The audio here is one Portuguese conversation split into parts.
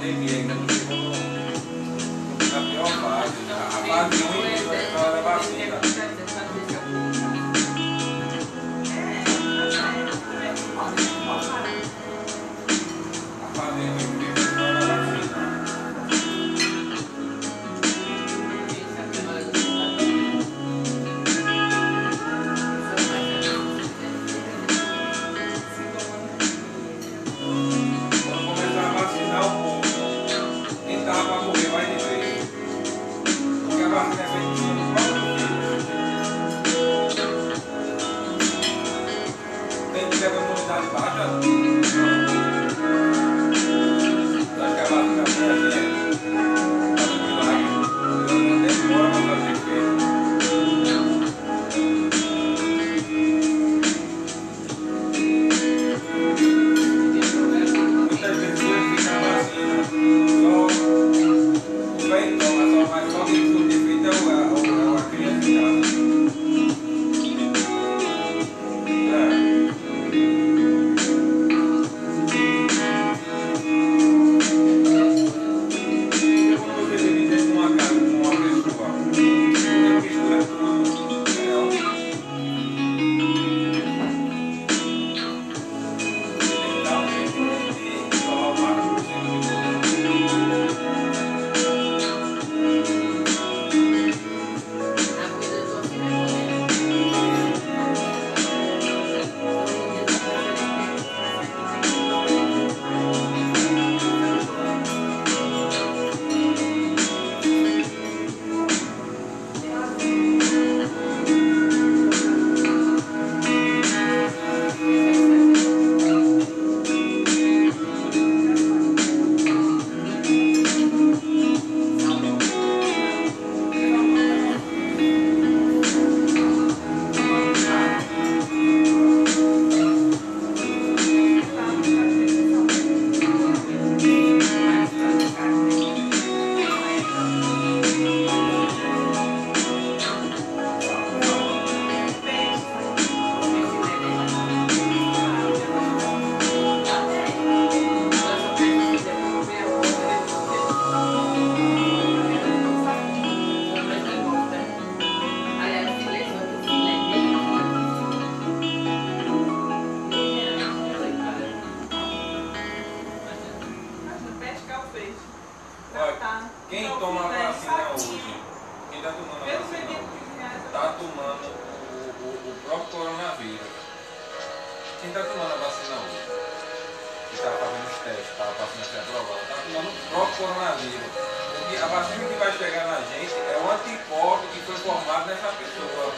They be ignorant. coronavírus. A vacina que vai chegar na gente é o anticorpo que foi formado nessa pessoa.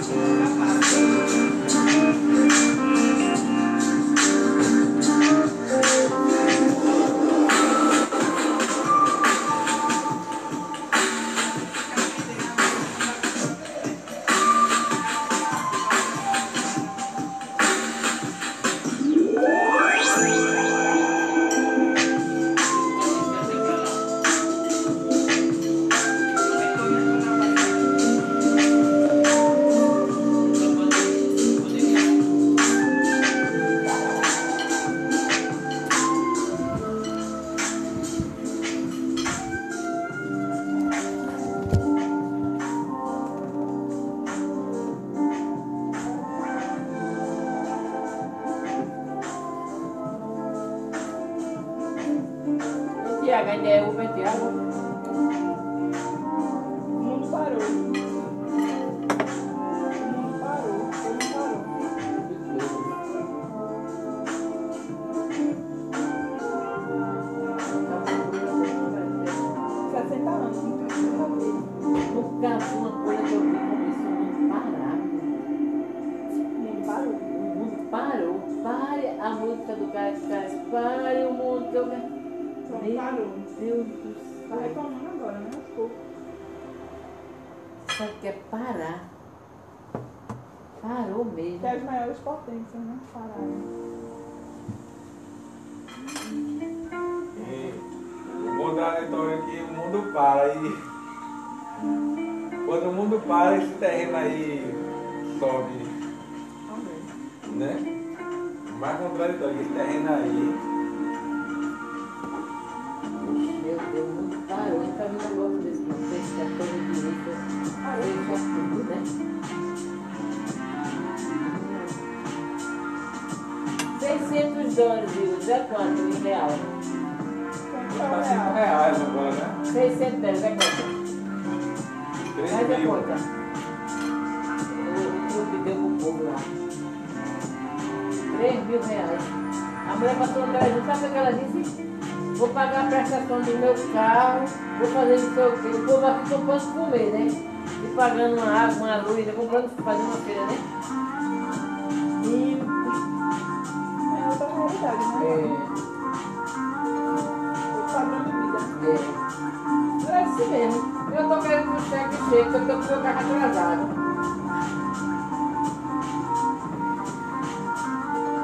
Jesus. É o de água. Pronto, Meu parou. Deus Tá céu. reclamando agora, né? Aos poucos. Sabe o que é parar? Parou mesmo. Que é as maiores potências, né? Pararam. E o bom da história é que o mundo para e. Quando o mundo para, esse terreno aí sobe, né? O mais contraditório, esse terreno aí. 600 dólares? Já quanto em real? É Tá o 5 real? reais agora, né? 600 dólares, é quanto? 3 Faz a mil. conta. O clube deu pro povo lá. 3 mil reais. A mulher passou atrás, sabe o que ela disse? Vou pagar a prestação do meu carro, vou fazer não sei o quê. O povo aqui comprando comer, né? E pagando uma água, uma luz, né? comprando, fazendo uma feira, né? E, É outra realidade, né? é, O padrão de vida. é, era assim mesmo. Eu tô querendo que o cheque chegue, só que eu tô com o meu carro atrasado.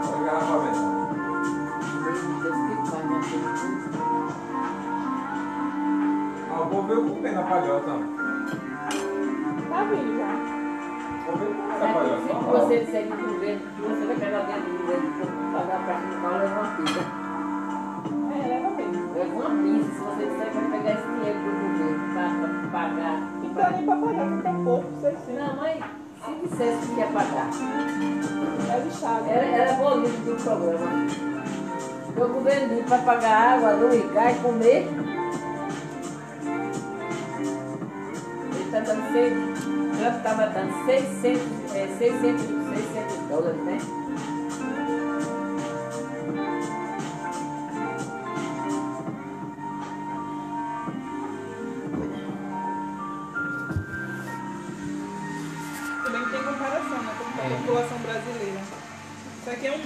Olha a garrafa venda. Meu Tá na Se você disser que o governo, você vai pegar dentro do governo e pagar para mim, vai levar uma pizza. É, leva mesmo. Leva uma pizza se você disser que vai pegar esse dinheiro do governo para pagar. Não dá nem pra pagar, que tão pouco, 600. Não, mas se dissesse que ia pagar, É lixado. era, era bonito do programa. O governo para pagar água, luz, gás, comer. Ele está dando seis, já estava dando 600, é, 600, 600 dólares, né?